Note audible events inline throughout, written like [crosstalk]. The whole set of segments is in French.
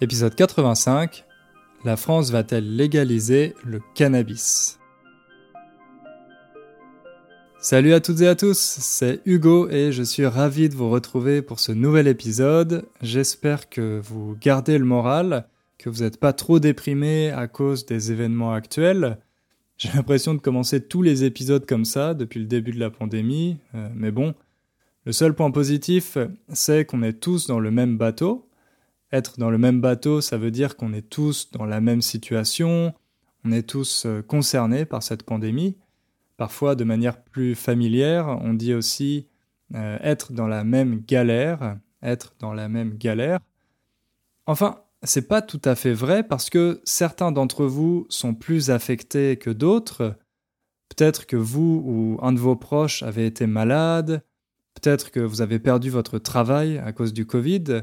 Épisode 85 La France va-t-elle légaliser le cannabis? Salut à toutes et à tous, c'est Hugo et je suis ravi de vous retrouver pour ce nouvel épisode. J'espère que vous gardez le moral, que vous n'êtes pas trop déprimé à cause des événements actuels. J'ai l'impression de commencer tous les épisodes comme ça depuis le début de la pandémie, euh, mais bon, le seul point positif, c'est qu'on est tous dans le même bateau, être dans le même bateau, ça veut dire qu'on est tous dans la même situation, on est tous euh, concernés par cette pandémie. Parfois, de manière plus familière, on dit aussi euh, être dans la même galère, être dans la même galère. Enfin, c'est pas tout à fait vrai parce que certains d'entre vous sont plus affectés que d'autres. Peut-être que vous ou un de vos proches avez été malade, peut-être que vous avez perdu votre travail à cause du Covid,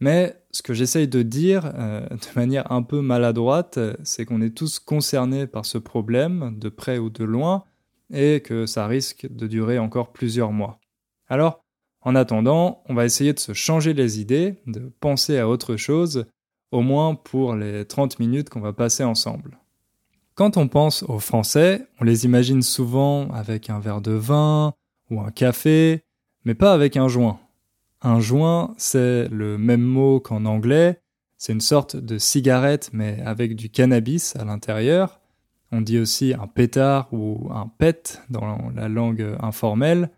mais ce que j'essaye de dire euh, de manière un peu maladroite, c'est qu'on est tous concernés par ce problème, de près ou de loin, et que ça risque de durer encore plusieurs mois. Alors, en attendant, on va essayer de se changer les idées, de penser à autre chose, au moins pour les 30 minutes qu'on va passer ensemble. Quand on pense aux Français, on les imagine souvent avec un verre de vin ou un café, mais pas avec un joint. Un joint, c'est le même mot qu'en anglais, c'est une sorte de cigarette mais avec du cannabis à l'intérieur. On dit aussi un pétard ou un pet dans la langue informelle.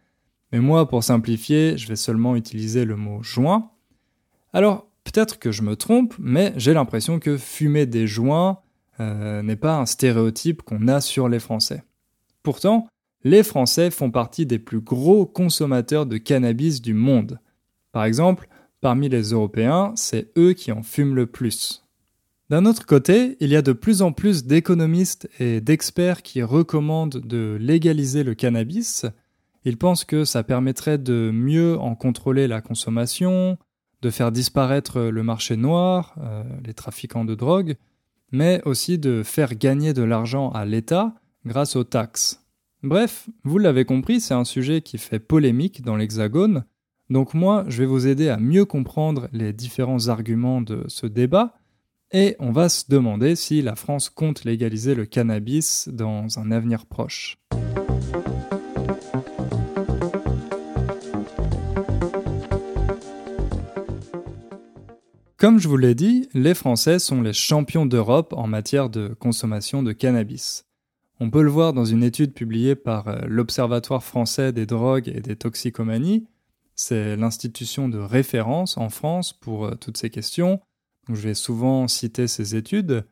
Mais moi, pour simplifier, je vais seulement utiliser le mot joint. Alors, peut-être que je me trompe, mais j'ai l'impression que fumer des joints euh, n'est pas un stéréotype qu'on a sur les Français. Pourtant, les Français font partie des plus gros consommateurs de cannabis du monde. Par exemple, parmi les Européens, c'est eux qui en fument le plus. D'un autre côté, il y a de plus en plus d'économistes et d'experts qui recommandent de légaliser le cannabis. Ils pensent que ça permettrait de mieux en contrôler la consommation, de faire disparaître le marché noir, euh, les trafiquants de drogue, mais aussi de faire gagner de l'argent à l'État grâce aux taxes. Bref, vous l'avez compris, c'est un sujet qui fait polémique dans l'Hexagone, donc moi je vais vous aider à mieux comprendre les différents arguments de ce débat, et on va se demander si la France compte légaliser le cannabis dans un avenir proche. Comme je vous l'ai dit, les Français sont les champions d'Europe en matière de consommation de cannabis. On peut le voir dans une étude publiée par euh, l'Observatoire français des drogues et des toxicomanies. C'est l'institution de référence en France pour euh, toutes ces questions je vais souvent citer ces études.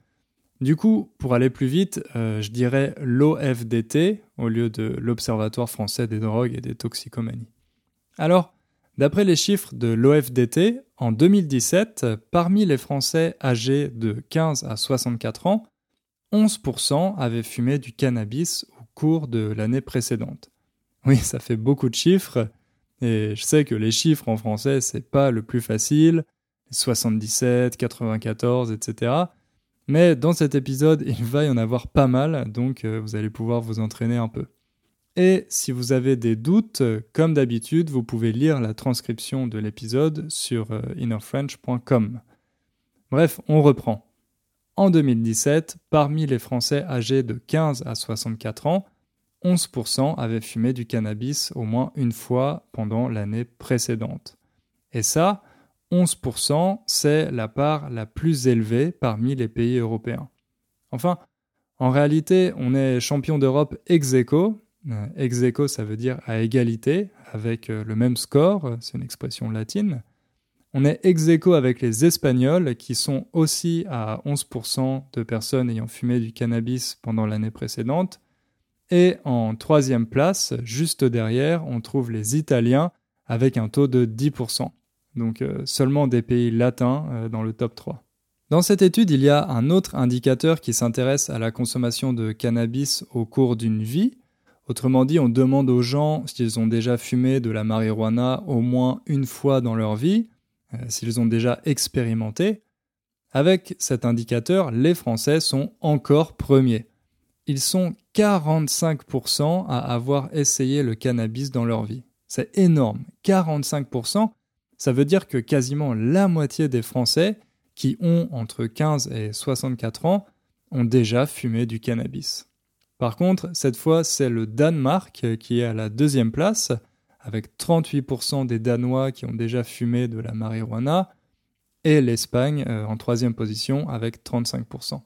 Du coup, pour aller plus vite, euh, je dirais l'OFDT au lieu de l'Observatoire français des drogues et des toxicomanies. Alors, d'après les chiffres de l'OFDT, en 2017, parmi les Français âgés de 15 à 64 ans, 11% avaient fumé du cannabis au cours de l'année précédente. Oui, ça fait beaucoup de chiffres, et je sais que les chiffres en français, c'est pas le plus facile, 77, 94, etc. Mais dans cet épisode, il va y en avoir pas mal, donc euh, vous allez pouvoir vous entraîner un peu. Et si vous avez des doutes, comme d'habitude, vous pouvez lire la transcription de l'épisode sur euh, innerfrench.com. Bref, on reprend. En 2017, parmi les Français âgés de 15 à 64 ans, 11% avaient fumé du cannabis au moins une fois pendant l'année précédente. Et ça, 11%, c'est la part la plus élevée parmi les pays européens. Enfin, en réalité, on est champion d'Europe ex aequo. Euh, ex aequo, ça veut dire à égalité, avec euh, le même score, c'est une expression latine. On est ex aequo avec les Espagnols, qui sont aussi à 11% de personnes ayant fumé du cannabis pendant l'année précédente. Et en troisième place, juste derrière, on trouve les Italiens avec un taux de 10% donc euh, seulement des pays latins euh, dans le top 3. Dans cette étude, il y a un autre indicateur qui s'intéresse à la consommation de cannabis au cours d'une vie. Autrement dit, on demande aux gens s'ils ont déjà fumé de la marijuana au moins une fois dans leur vie, euh, s'ils ont déjà expérimenté. Avec cet indicateur, les Français sont encore premiers. Ils sont 45% à avoir essayé le cannabis dans leur vie. C'est énorme. 45%, ça veut dire que quasiment la moitié des Français qui ont entre 15 et 64 ans ont déjà fumé du cannabis. Par contre, cette fois, c'est le Danemark qui est à la deuxième place, avec 38% des Danois qui ont déjà fumé de la marijuana, et l'Espagne euh, en troisième position avec 35%.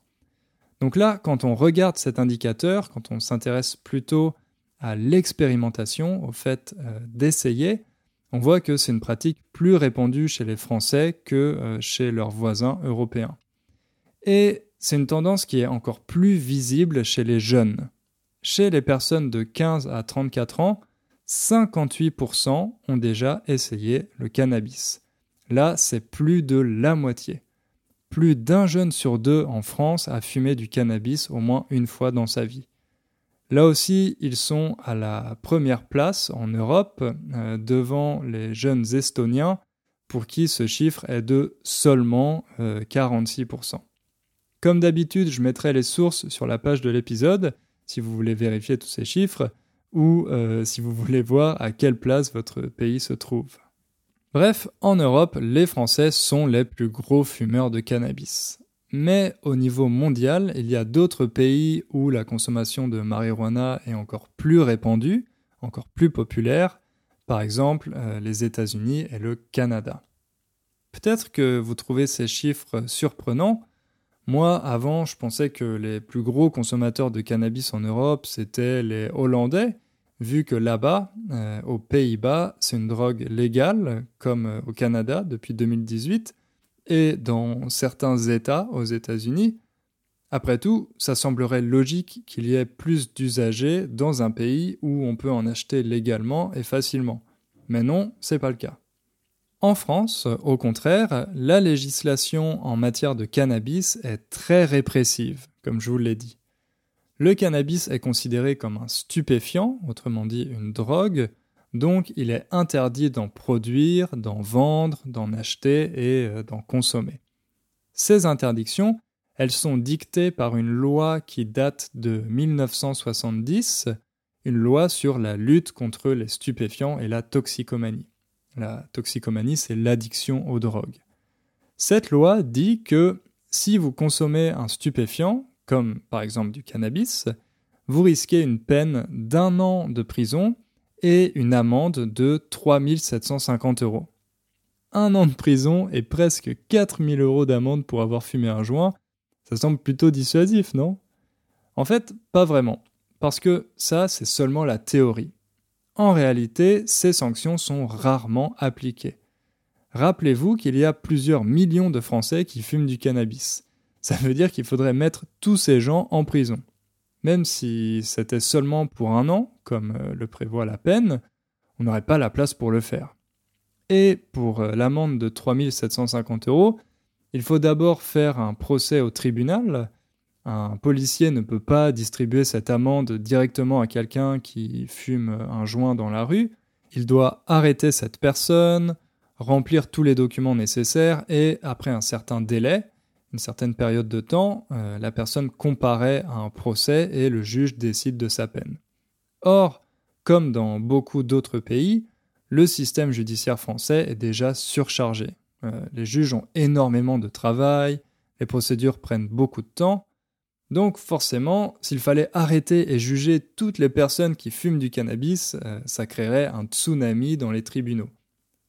Donc là, quand on regarde cet indicateur, quand on s'intéresse plutôt à l'expérimentation, au fait euh, d'essayer, on voit que c'est une pratique plus répandue chez les Français que euh, chez leurs voisins européens. Et c'est une tendance qui est encore plus visible chez les jeunes. Chez les personnes de 15 à 34 ans, 58% ont déjà essayé le cannabis. Là, c'est plus de la moitié. Plus d'un jeune sur deux en France a fumé du cannabis au moins une fois dans sa vie. Là aussi, ils sont à la première place en Europe, euh, devant les jeunes Estoniens, pour qui ce chiffre est de seulement 46%. Euh, Comme d'habitude, je mettrai les sources sur la page de l'épisode, si vous voulez vérifier tous ces chiffres, ou euh, si vous voulez voir à quelle place votre pays se trouve. Bref, en Europe, les Français sont les plus gros fumeurs de cannabis. Mais au niveau mondial, il y a d'autres pays où la consommation de marijuana est encore plus répandue, encore plus populaire, par exemple euh, les États-Unis et le Canada. Peut-être que vous trouvez ces chiffres surprenants. Moi, avant, je pensais que les plus gros consommateurs de cannabis en Europe, c'étaient les Hollandais, vu que là-bas, euh, aux Pays-Bas, c'est une drogue légale, comme euh, au Canada depuis 2018, et dans certains États aux États-Unis. Après tout, ça semblerait logique qu'il y ait plus d'usagers dans un pays où on peut en acheter légalement et facilement. Mais non, c'est pas le cas. En France, au contraire, la législation en matière de cannabis est très répressive, comme je vous l'ai dit. Le cannabis est considéré comme un stupéfiant, autrement dit une drogue, donc il est interdit d'en produire, d'en vendre, d'en acheter et euh, d'en consommer. Ces interdictions, elles sont dictées par une loi qui date de 1970, une loi sur la lutte contre les stupéfiants et la toxicomanie. La toxicomanie, c'est l'addiction aux drogues. Cette loi dit que si vous consommez un stupéfiant, comme par exemple du cannabis, vous risquez une peine d'un an de prison et une amende de 3750 euros. Un an de prison et presque 4000 euros d'amende pour avoir fumé un joint, ça semble plutôt dissuasif, non? En fait, pas vraiment, parce que ça, c'est seulement la théorie. En réalité, ces sanctions sont rarement appliquées. Rappelez-vous qu'il y a plusieurs millions de Français qui fument du cannabis. Ça veut dire qu'il faudrait mettre tous ces gens en prison. Même si c'était seulement pour un an, comme euh, le prévoit la peine, on n'aurait pas la place pour le faire. Et pour euh, l'amende de 3750 euros, il faut d'abord faire un procès au tribunal. Un policier ne peut pas distribuer cette amende directement à quelqu'un qui fume un joint dans la rue. Il doit arrêter cette personne, remplir tous les documents nécessaires et, après un certain délai, une certaine période de temps, euh, la personne comparaît à un procès et le juge décide de sa peine. Or, comme dans beaucoup d'autres pays, le système judiciaire français est déjà surchargé. Euh, les juges ont énormément de travail, les procédures prennent beaucoup de temps, donc forcément, s'il fallait arrêter et juger toutes les personnes qui fument du cannabis, euh, ça créerait un tsunami dans les tribunaux.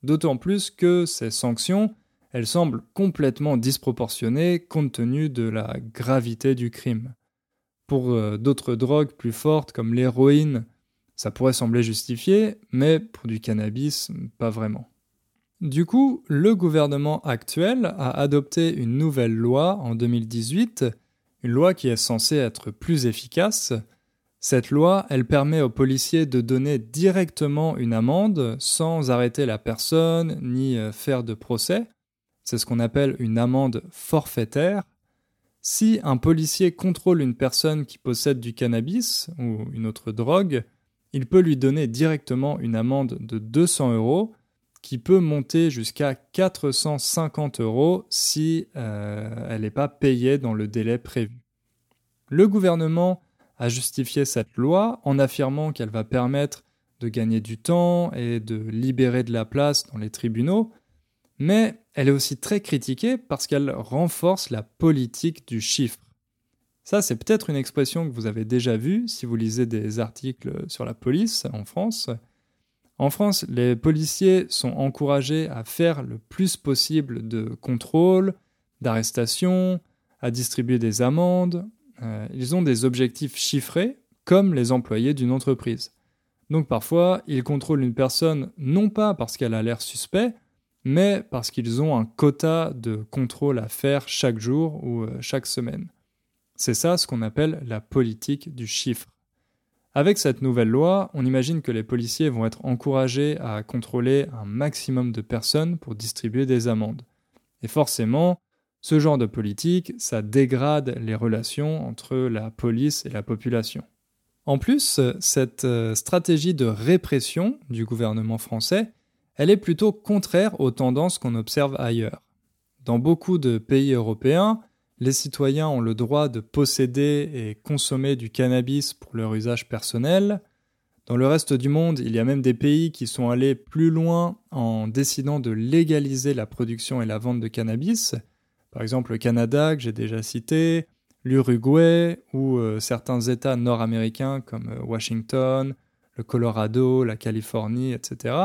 D'autant plus que ces sanctions elle semble complètement disproportionnée compte tenu de la gravité du crime. Pour euh, d'autres drogues plus fortes comme l'héroïne, ça pourrait sembler justifié, mais pour du cannabis, pas vraiment. Du coup, le gouvernement actuel a adopté une nouvelle loi en 2018, une loi qui est censée être plus efficace. Cette loi, elle permet aux policiers de donner directement une amende sans arrêter la personne ni euh, faire de procès, c'est ce qu'on appelle une amende forfaitaire. Si un policier contrôle une personne qui possède du cannabis ou une autre drogue, il peut lui donner directement une amende de 200 euros qui peut monter jusqu'à 450 euros si euh, elle n'est pas payée dans le délai prévu. Le gouvernement a justifié cette loi en affirmant qu'elle va permettre de gagner du temps et de libérer de la place dans les tribunaux, mais elle est aussi très critiquée parce qu'elle renforce la politique du chiffre. Ça, c'est peut-être une expression que vous avez déjà vue si vous lisez des articles sur la police en France. En France, les policiers sont encouragés à faire le plus possible de contrôles, d'arrestations, à distribuer des amendes. Euh, ils ont des objectifs chiffrés, comme les employés d'une entreprise. Donc parfois, ils contrôlent une personne non pas parce qu'elle a l'air suspect, mais parce qu'ils ont un quota de contrôle à faire chaque jour ou euh, chaque semaine. C'est ça ce qu'on appelle la politique du chiffre. Avec cette nouvelle loi, on imagine que les policiers vont être encouragés à contrôler un maximum de personnes pour distribuer des amendes. Et forcément, ce genre de politique, ça dégrade les relations entre la police et la population. En plus, cette euh, stratégie de répression du gouvernement français elle est plutôt contraire aux tendances qu'on observe ailleurs. Dans beaucoup de pays européens, les citoyens ont le droit de posséder et consommer du cannabis pour leur usage personnel. Dans le reste du monde, il y a même des pays qui sont allés plus loin en décidant de légaliser la production et la vente de cannabis. Par exemple le Canada, que j'ai déjà cité, l'Uruguay ou euh, certains États nord-américains comme euh, Washington, le Colorado, la Californie, etc.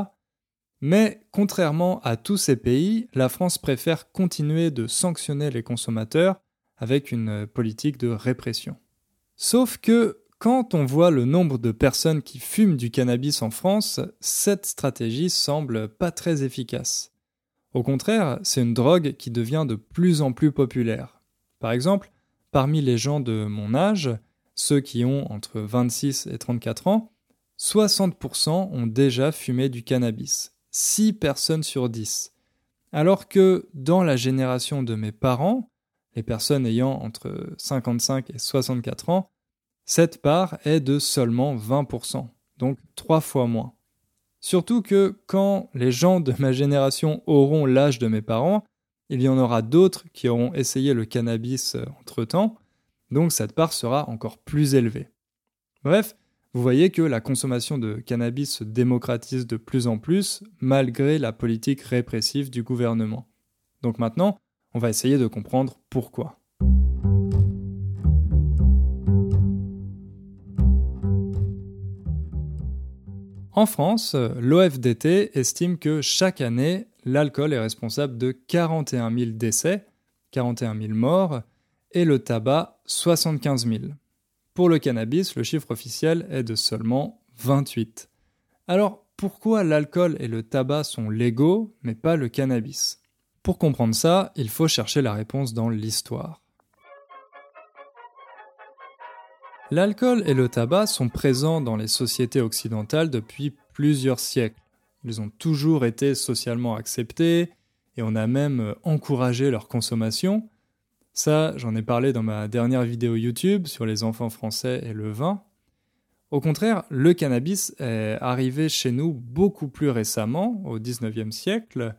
Mais contrairement à tous ces pays, la France préfère continuer de sanctionner les consommateurs avec une politique de répression. Sauf que quand on voit le nombre de personnes qui fument du cannabis en France, cette stratégie semble pas très efficace. Au contraire, c'est une drogue qui devient de plus en plus populaire. Par exemple, parmi les gens de mon âge, ceux qui ont entre 26 et 34 ans, 60% ont déjà fumé du cannabis. 6 personnes sur 10. Alors que dans la génération de mes parents, les personnes ayant entre 55 et 64 ans, cette part est de seulement 20%, donc 3 fois moins. Surtout que quand les gens de ma génération auront l'âge de mes parents, il y en aura d'autres qui auront essayé le cannabis euh, entre-temps, donc cette part sera encore plus élevée. Bref, vous voyez que la consommation de cannabis se démocratise de plus en plus malgré la politique répressive du gouvernement. Donc maintenant, on va essayer de comprendre pourquoi. En France, l'OFDT estime que chaque année, l'alcool est responsable de 41 000 décès, 41 000 morts, et le tabac 75 000. Pour le cannabis, le chiffre officiel est de seulement 28. Alors, pourquoi l'alcool et le tabac sont légaux, mais pas le cannabis? Pour comprendre ça, il faut chercher la réponse dans l'histoire. L'alcool et le tabac sont présents dans les sociétés occidentales depuis plusieurs siècles. Ils ont toujours été socialement acceptés et on a même encouragé leur consommation, ça, j'en ai parlé dans ma dernière vidéo YouTube sur les enfants français et le vin. Au contraire, le cannabis est arrivé chez nous beaucoup plus récemment, au XIXe siècle,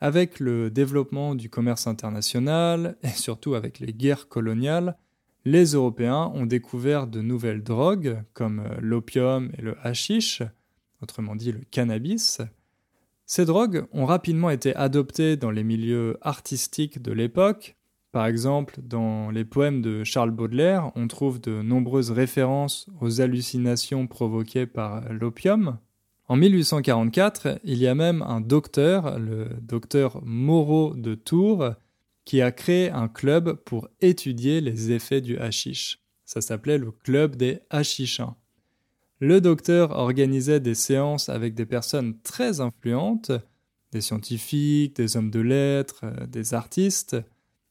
avec le développement du commerce international et surtout avec les guerres coloniales. Les Européens ont découvert de nouvelles drogues comme l'opium et le hashish, autrement dit le cannabis. Ces drogues ont rapidement été adoptées dans les milieux artistiques de l'époque, par exemple, dans les poèmes de Charles Baudelaire, on trouve de nombreuses références aux hallucinations provoquées par l'opium. En 1844, il y a même un docteur, le docteur Moreau de Tours, qui a créé un club pour étudier les effets du hashish. Ça s'appelait le club des hashichins. Le docteur organisait des séances avec des personnes très influentes, des scientifiques, des hommes de lettres, des artistes,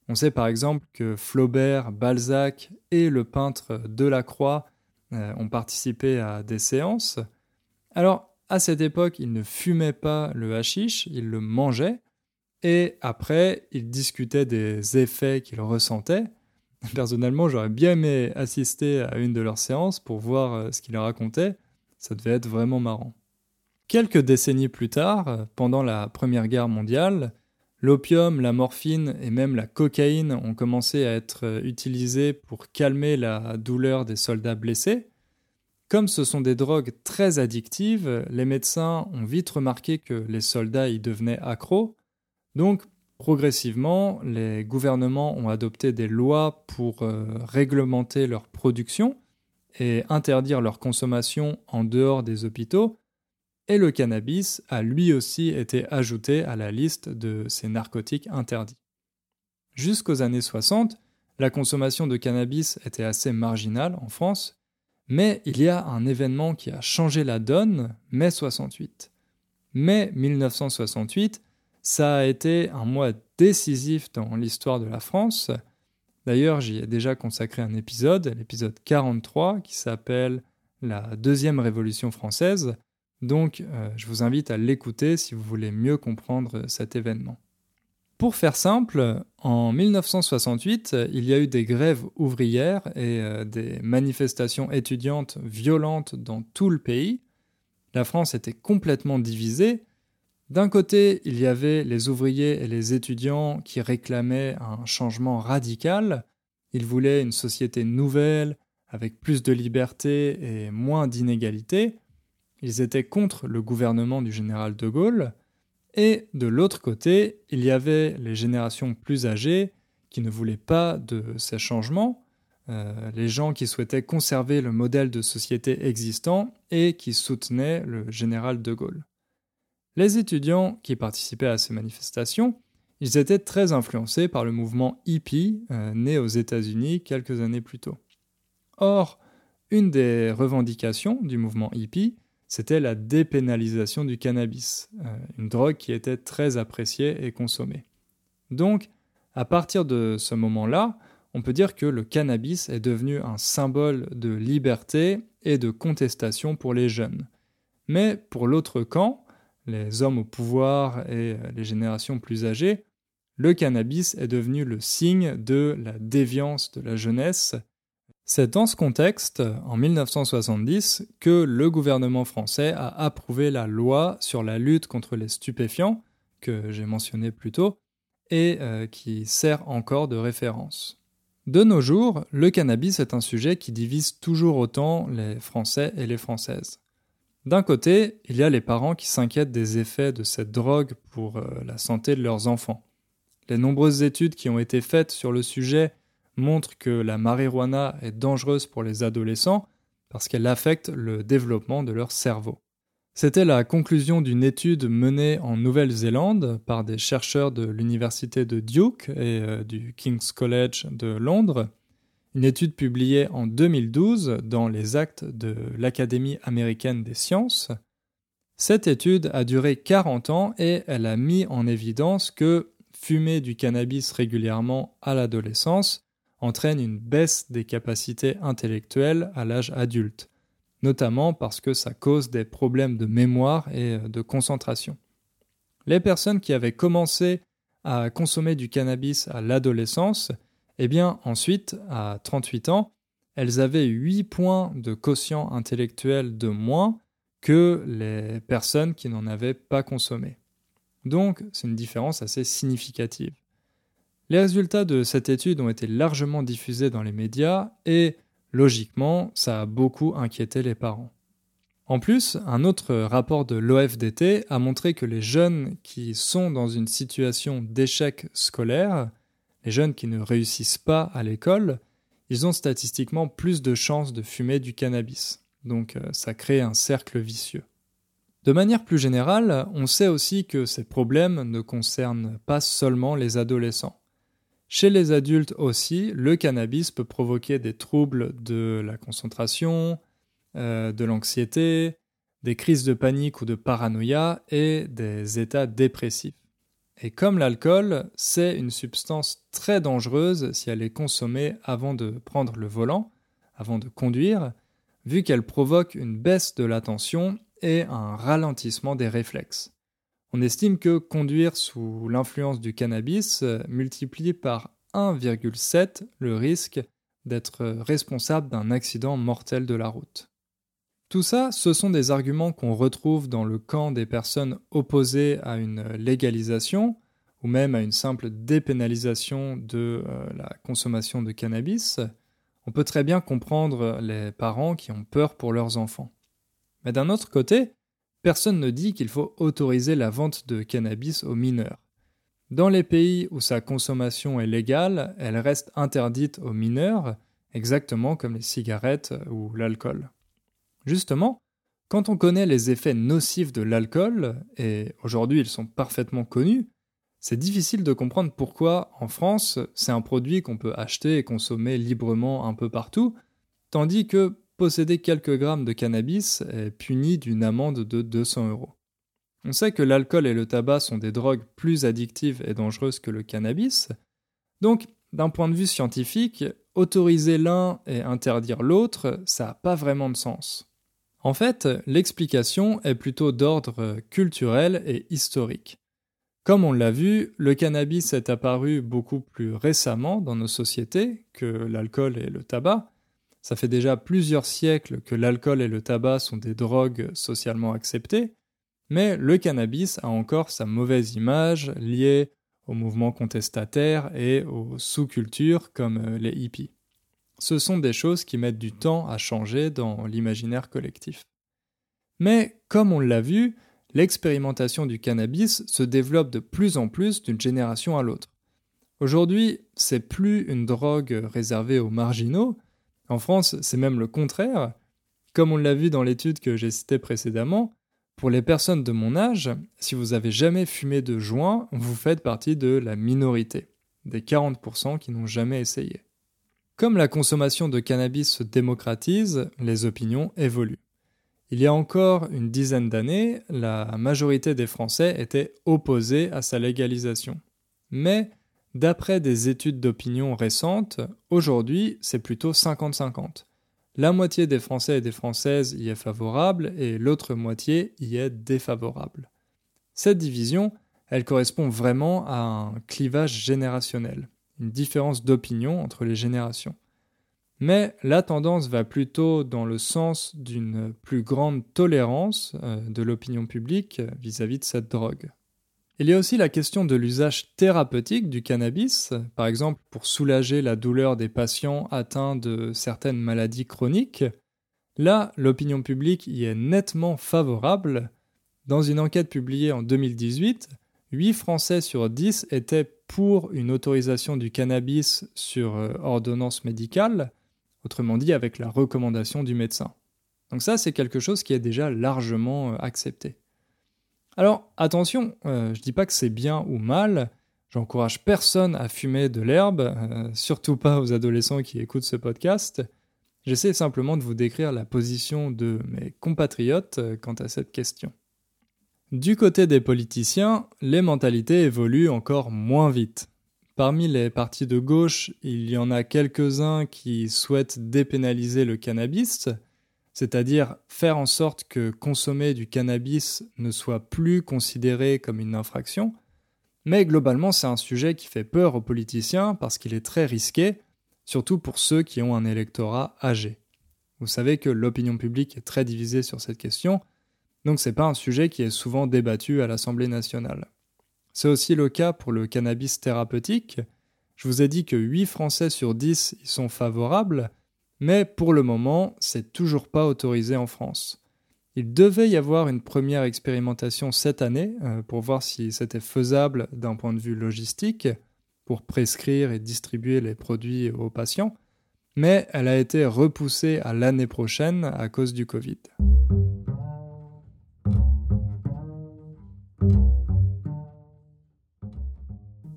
on sait par exemple que Flaubert, Balzac et le peintre Delacroix euh, ont participé à des séances. Alors, à cette époque, ils ne fumaient pas le hashish, ils le mangeaient, et après, ils discutaient des effets qu'ils ressentaient. [laughs] Personnellement, j'aurais bien aimé assister à une de leurs séances pour voir euh, ce qu'ils racontaient. Ça devait être vraiment marrant. Quelques décennies plus tard, pendant la Première Guerre mondiale, L'opium, la morphine et même la cocaïne ont commencé à être euh, utilisés pour calmer la douleur des soldats blessés. Comme ce sont des drogues très addictives, les médecins ont vite remarqué que les soldats y devenaient accros, Donc, progressivement, les gouvernements ont adopté des lois pour euh, réglementer leur production et interdire leur consommation en dehors des hôpitaux, et le cannabis a lui aussi été ajouté à la liste de ces narcotiques interdits. Jusqu'aux années 60, la consommation de cannabis était assez marginale en France, mais il y a un événement qui a changé la donne, mai 68. Mai 1968, ça a été un mois décisif dans l'histoire de la France. D'ailleurs, j'y ai déjà consacré un épisode, l'épisode 43, qui s'appelle La deuxième révolution française. Donc, euh, je vous invite à l'écouter si vous voulez mieux comprendre cet événement. Pour faire simple, en 1968, il y a eu des grèves ouvrières et euh, des manifestations étudiantes violentes dans tout le pays. La France était complètement divisée. D'un côté, il y avait les ouvriers et les étudiants qui réclamaient un changement radical. Ils voulaient une société nouvelle, avec plus de liberté et moins d'inégalité. Ils étaient contre le gouvernement du général de Gaulle. Et de l'autre côté, il y avait les générations plus âgées qui ne voulaient pas de ces changements, euh, les gens qui souhaitaient conserver le modèle de société existant et qui soutenaient le général de Gaulle. Les étudiants qui participaient à ces manifestations, ils étaient très influencés par le mouvement hippie euh, né aux États-Unis quelques années plus tôt. Or, une des revendications du mouvement hippie, c'était la dépénalisation du cannabis, euh, une drogue qui était très appréciée et consommée. Donc, à partir de ce moment-là, on peut dire que le cannabis est devenu un symbole de liberté et de contestation pour les jeunes. Mais pour l'autre camp, les hommes au pouvoir et euh, les générations plus âgées, le cannabis est devenu le signe de la déviance de la jeunesse c'est dans ce contexte, en 1970, que le gouvernement français a approuvé la loi sur la lutte contre les stupéfiants, que j'ai mentionné plus tôt, et euh, qui sert encore de référence. De nos jours, le cannabis est un sujet qui divise toujours autant les Français et les Françaises. D'un côté, il y a les parents qui s'inquiètent des effets de cette drogue pour euh, la santé de leurs enfants. Les nombreuses études qui ont été faites sur le sujet montre que la marijuana est dangereuse pour les adolescents parce qu'elle affecte le développement de leur cerveau. C'était la conclusion d'une étude menée en Nouvelle-Zélande par des chercheurs de l'université de Duke et euh, du King's College de Londres, une étude publiée en 2012 dans les actes de l'Académie américaine des sciences. Cette étude a duré 40 ans et elle a mis en évidence que fumer du cannabis régulièrement à l'adolescence entraîne une baisse des capacités intellectuelles à l'âge adulte, notamment parce que ça cause des problèmes de mémoire et euh, de concentration. Les personnes qui avaient commencé à consommer du cannabis à l'adolescence, eh bien ensuite, à 38 ans, elles avaient 8 points de quotient intellectuel de moins que les personnes qui n'en avaient pas consommé. Donc, c'est une différence assez significative. Les résultats de cette étude ont été largement diffusés dans les médias et, logiquement, ça a beaucoup inquiété les parents. En plus, un autre rapport de l'OFDT a montré que les jeunes qui sont dans une situation d'échec scolaire, les jeunes qui ne réussissent pas à l'école, ils ont statistiquement plus de chances de fumer du cannabis. Donc euh, ça crée un cercle vicieux. De manière plus générale, on sait aussi que ces problèmes ne concernent pas seulement les adolescents. Chez les adultes aussi, le cannabis peut provoquer des troubles de la concentration, euh, de l'anxiété, des crises de panique ou de paranoïa et des états dépressifs. Et comme l'alcool, c'est une substance très dangereuse si elle est consommée avant de prendre le volant, avant de conduire, vu qu'elle provoque une baisse de l'attention et un ralentissement des réflexes. On estime que conduire sous l'influence du cannabis euh, multiplie par 1,7 le risque d'être responsable d'un accident mortel de la route. Tout ça, ce sont des arguments qu'on retrouve dans le camp des personnes opposées à une légalisation ou même à une simple dépénalisation de euh, la consommation de cannabis. On peut très bien comprendre les parents qui ont peur pour leurs enfants. Mais d'un autre côté, Personne ne dit qu'il faut autoriser la vente de cannabis aux mineurs. Dans les pays où sa consommation est légale, elle reste interdite aux mineurs, exactement comme les cigarettes ou l'alcool. Justement, quand on connaît les effets nocifs de l'alcool, et aujourd'hui ils sont parfaitement connus, c'est difficile de comprendre pourquoi, en France, c'est un produit qu'on peut acheter et consommer librement un peu partout, tandis que posséder quelques grammes de cannabis est puni d'une amende de 200 euros. On sait que l'alcool et le tabac sont des drogues plus addictives et dangereuses que le cannabis, donc d'un point de vue scientifique, autoriser l'un et interdire l'autre, ça n'a pas vraiment de sens. En fait, l'explication est plutôt d'ordre culturel et historique. Comme on l'a vu, le cannabis est apparu beaucoup plus récemment dans nos sociétés que l'alcool et le tabac. Ça fait déjà plusieurs siècles que l'alcool et le tabac sont des drogues socialement acceptées, mais le cannabis a encore sa mauvaise image liée au mouvement contestataire et aux sous-cultures comme euh, les hippies. Ce sont des choses qui mettent du temps à changer dans l'imaginaire collectif. Mais comme on l'a vu, l'expérimentation du cannabis se développe de plus en plus d'une génération à l'autre. Aujourd'hui, c'est plus une drogue réservée aux marginaux. En France, c'est même le contraire. Comme on l'a vu dans l'étude que j'ai citée précédemment, pour les personnes de mon âge, si vous avez jamais fumé de joint, vous faites partie de la minorité, des 40% qui n'ont jamais essayé. Comme la consommation de cannabis se démocratise, les opinions évoluent. Il y a encore une dizaine d'années, la majorité des Français étaient opposés à sa légalisation. Mais, d'après des études d'opinion récentes, aujourd'hui c'est plutôt 50-50. La moitié des Français et des Françaises y est favorable et l'autre moitié y est défavorable. Cette division, elle correspond vraiment à un clivage générationnel, une différence d'opinion entre les générations. Mais la tendance va plutôt dans le sens d'une plus grande tolérance euh, de l'opinion publique vis-à-vis de cette drogue. Il y a aussi la question de l'usage thérapeutique du cannabis, par exemple pour soulager la douleur des patients atteints de certaines maladies chroniques. Là, l'opinion publique y est nettement favorable. Dans une enquête publiée en 2018, 8 Français sur 10 étaient pour une autorisation du cannabis sur euh, ordonnance médicale, autrement dit avec la recommandation du médecin. Donc ça, c'est quelque chose qui est déjà largement euh, accepté. Alors attention, euh, je dis pas que c'est bien ou mal, j'encourage personne à fumer de l'herbe, euh, surtout pas aux adolescents qui écoutent ce podcast. J'essaie simplement de vous décrire la position de mes compatriotes euh, quant à cette question. Du côté des politiciens, les mentalités évoluent encore moins vite. Parmi les partis de gauche, il y en a quelques-uns qui souhaitent dépénaliser le cannabis, c'est-à-dire faire en sorte que consommer du cannabis ne soit plus considéré comme une infraction. Mais globalement, c'est un sujet qui fait peur aux politiciens parce qu'il est très risqué, surtout pour ceux qui ont un électorat âgé. Vous savez que l'opinion publique est très divisée sur cette question, donc c'est pas un sujet qui est souvent débattu à l'Assemblée nationale. C'est aussi le cas pour le cannabis thérapeutique. Je vous ai dit que 8 Français sur 10 y sont favorables, mais pour le moment, c'est toujours pas autorisé en France. Il devait y avoir une première expérimentation cette année euh, pour voir si c'était faisable d'un point de vue logistique, pour prescrire et distribuer les produits aux patients, mais elle a été repoussée à l'année prochaine à cause du Covid.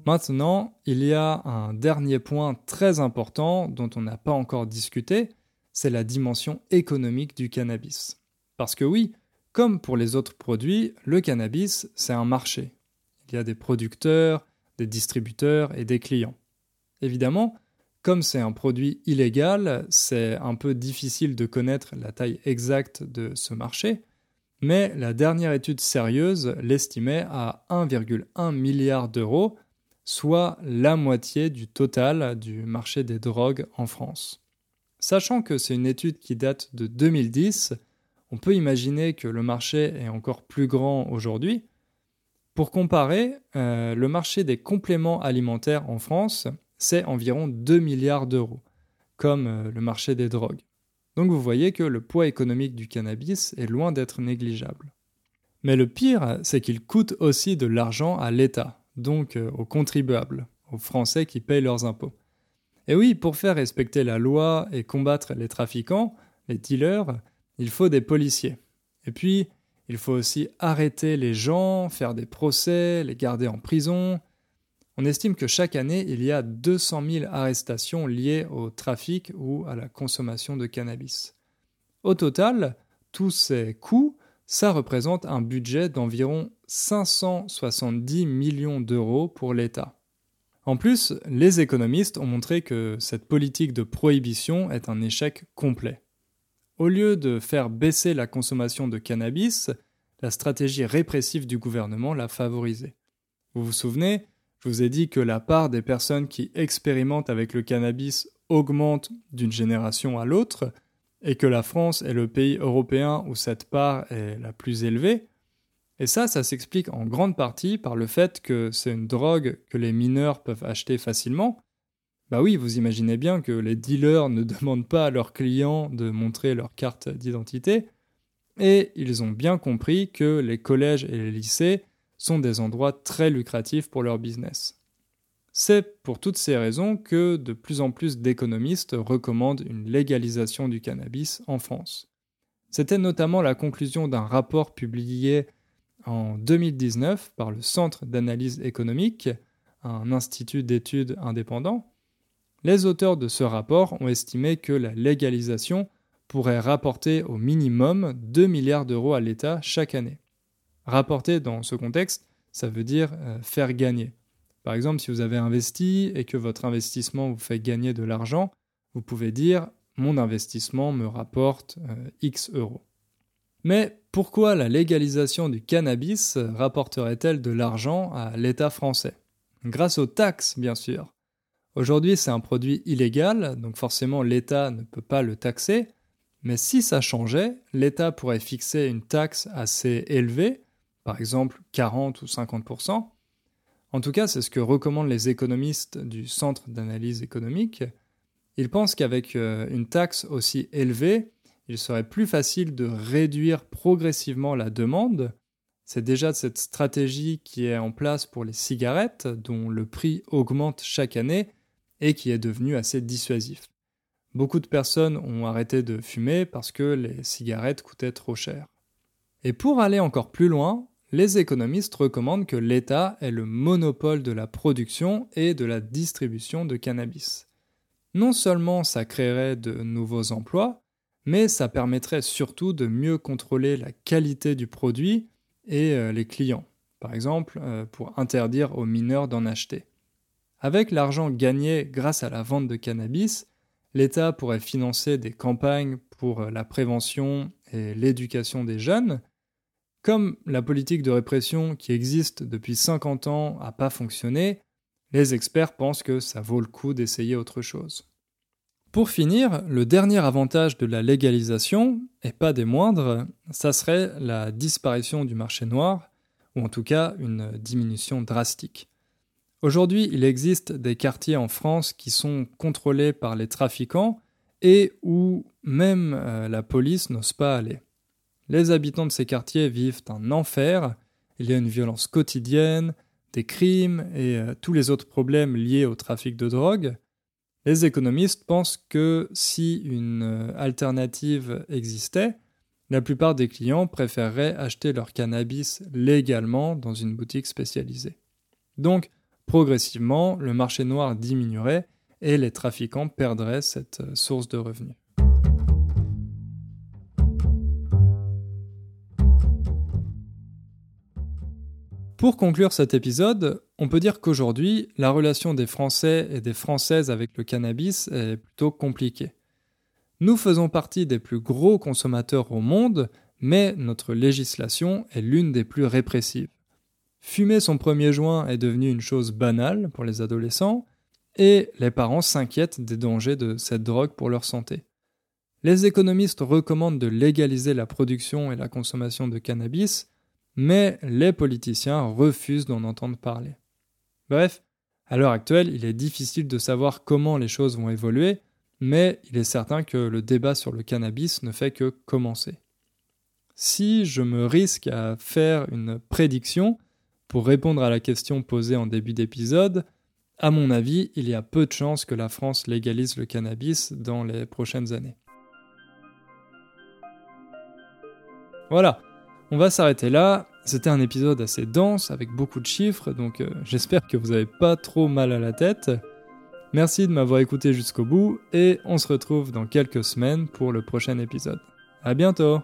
Maintenant, il y a un dernier point très important dont on n'a pas encore discuté, c'est la dimension économique du cannabis. Parce que oui, comme pour les autres produits, le cannabis, c'est un marché. Il y a des producteurs, des distributeurs et des clients. Évidemment, comme c'est un produit illégal, c'est un peu difficile de connaître la taille exacte de ce marché, mais la dernière étude sérieuse l'estimait à 1,1 milliard d'euros soit la moitié du total du marché des drogues en France. Sachant que c'est une étude qui date de 2010, on peut imaginer que le marché est encore plus grand aujourd'hui. Pour comparer, euh, le marché des compléments alimentaires en France, c'est environ 2 milliards d'euros, comme euh, le marché des drogues. Donc vous voyez que le poids économique du cannabis est loin d'être négligeable. Mais le pire, c'est qu'il coûte aussi de l'argent à l'État, donc euh, aux contribuables, aux Français qui payent leurs impôts. Et oui, pour faire respecter la loi et combattre les trafiquants, les dealers, il faut des policiers. Et puis, il faut aussi arrêter les gens, faire des procès, les garder en prison. On estime que chaque année, il y a 200 000 arrestations liées au trafic ou à la consommation de cannabis. Au total, tous ces coûts, ça représente un budget d'environ 570 millions d'euros pour l'État. En plus, les économistes ont montré que cette politique de prohibition est un échec complet. Au lieu de faire baisser la consommation de cannabis, la stratégie répressive du gouvernement l'a favorisée. Vous vous souvenez, je vous ai dit que la part des personnes qui expérimentent avec le cannabis augmente d'une génération à l'autre, et que la France est le pays européen où cette part est la plus élevée, et ça, ça s'explique en grande partie par le fait que c'est une drogue que les mineurs peuvent acheter facilement. Bah oui, vous imaginez bien que les dealers ne [laughs] demandent pas à leurs clients de montrer leur carte d'identité, et ils ont bien compris que les collèges et les lycées sont des endroits très lucratifs pour leur business. C'est pour toutes ces raisons que de plus en plus d'économistes recommandent une légalisation du cannabis en France. C'était notamment la conclusion d'un rapport publié en 2019 par le Centre d'analyse économique, un institut d'études indépendant, les auteurs de ce rapport ont estimé que la légalisation pourrait rapporter au minimum 2 milliards d'euros à l'État chaque année. Rapporter dans ce contexte, ça veut dire euh, faire gagner. Par exemple, si vous avez investi et que votre investissement vous fait gagner de l'argent, vous pouvez dire mon investissement me rapporte euh, X euros. Mais pourquoi la légalisation du cannabis rapporterait-elle de l'argent à l'État français? Grâce aux taxes, bien sûr. Aujourd'hui, c'est un produit illégal, donc forcément l'État ne peut pas le taxer, mais si ça changeait, l'État pourrait fixer une taxe assez élevée, par exemple 40 ou 50%. En tout cas, c'est ce que recommandent les économistes du Centre d'analyse économique. Ils pensent qu'avec euh, une taxe aussi élevée, il serait plus facile de réduire progressivement la demande. C'est déjà cette stratégie qui est en place pour les cigarettes, dont le prix augmente chaque année et qui est devenu assez dissuasif. Beaucoup de personnes ont arrêté de fumer parce que les cigarettes coûtaient trop cher. Et pour aller encore plus loin, les économistes recommandent que l'État ait le monopole de la production et de la distribution de cannabis. Non seulement ça créerait de nouveaux emplois, mais ça permettrait surtout de mieux contrôler la qualité du produit et euh, les clients, par exemple euh, pour interdire aux mineurs d'en acheter. Avec l'argent gagné grâce à la vente de cannabis, l'État pourrait financer des campagnes pour euh, la prévention et l'éducation des jeunes. Comme la politique de répression qui existe depuis 50 ans n'a pas fonctionné, les experts pensent que ça vaut le coup d'essayer autre chose. Pour finir, le dernier avantage de la légalisation, et pas des moindres, ça serait la disparition du marché noir, ou en tout cas une diminution drastique. Aujourd'hui, il existe des quartiers en France qui sont contrôlés par les trafiquants et où même euh, la police n'ose pas aller. Les habitants de ces quartiers vivent un enfer, il y a une violence quotidienne, des crimes et euh, tous les autres problèmes liés au trafic de drogue, les économistes pensent que si une euh, alternative existait, la plupart des clients préféreraient acheter leur cannabis légalement dans une boutique spécialisée. Donc, progressivement, le marché noir diminuerait et les trafiquants perdraient cette euh, source de revenus. Pour conclure cet épisode, on peut dire qu'aujourd'hui, la relation des Français et des Françaises avec le cannabis est plutôt compliquée. Nous faisons partie des plus gros consommateurs au monde, mais notre législation est l'une des plus répressives. Fumer son premier joint est devenu une chose banale pour les adolescents, et les parents s'inquiètent des dangers de cette drogue pour leur santé. Les économistes recommandent de légaliser la production et la consommation de cannabis, mais les politiciens refusent d'en entendre parler. Bref, à l'heure actuelle, il est difficile de savoir comment les choses vont évoluer, mais il est certain que le débat sur le cannabis ne fait que commencer. Si je me risque à faire une prédiction, pour répondre à la question posée en début d'épisode, à mon avis, il y a peu de chances que la France légalise le cannabis dans les prochaines années. Voilà, on va s'arrêter là. C'était un épisode assez dense avec beaucoup de chiffres, donc euh, j'espère que vous n'avez pas trop mal à la tête. Merci de m'avoir écouté jusqu'au bout et on se retrouve dans quelques semaines pour le prochain épisode. À bientôt!